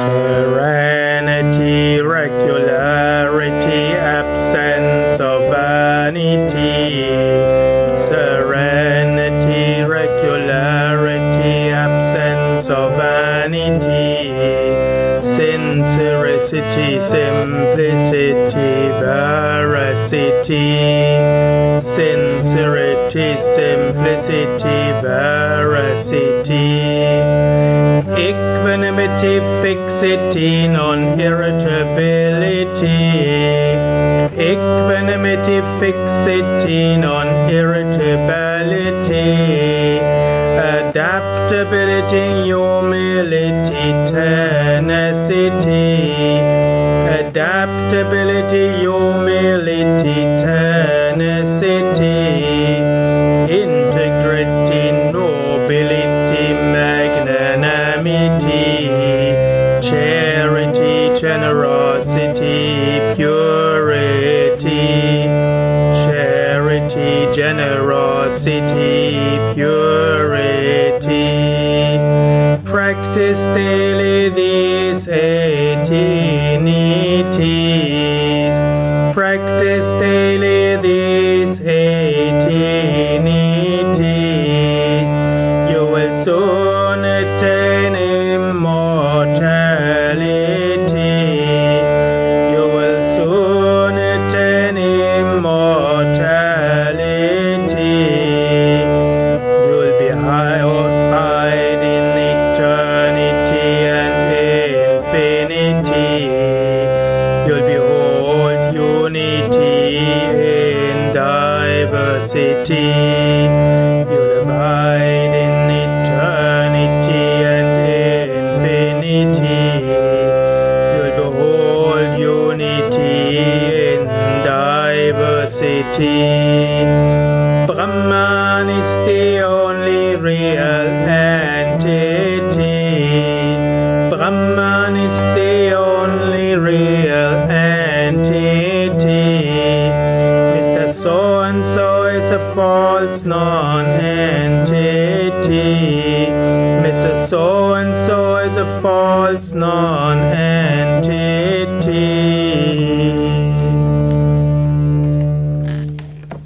Serenity, regularity, absence of vanity. Serenity, regularity, absence of vanity. Sincerity, simplicity, veracity. Sincerity, simplicity, veracity. Equanimity, fixity, non-irritability. Equanimity, fixity, non-irritability. Adaptability, humility, tenacity. Adaptability, humility, tenacity. Generosity, purity. Charity, generosity, purity. Practice daily these eighteenities. Practice daily these eighteenities. You will soon attain diversity. Abide in eternity and infinity. You'll behold unity in diversity. Brahman is the only real is a false non-entity. Mrs. So and so is a false non-entity.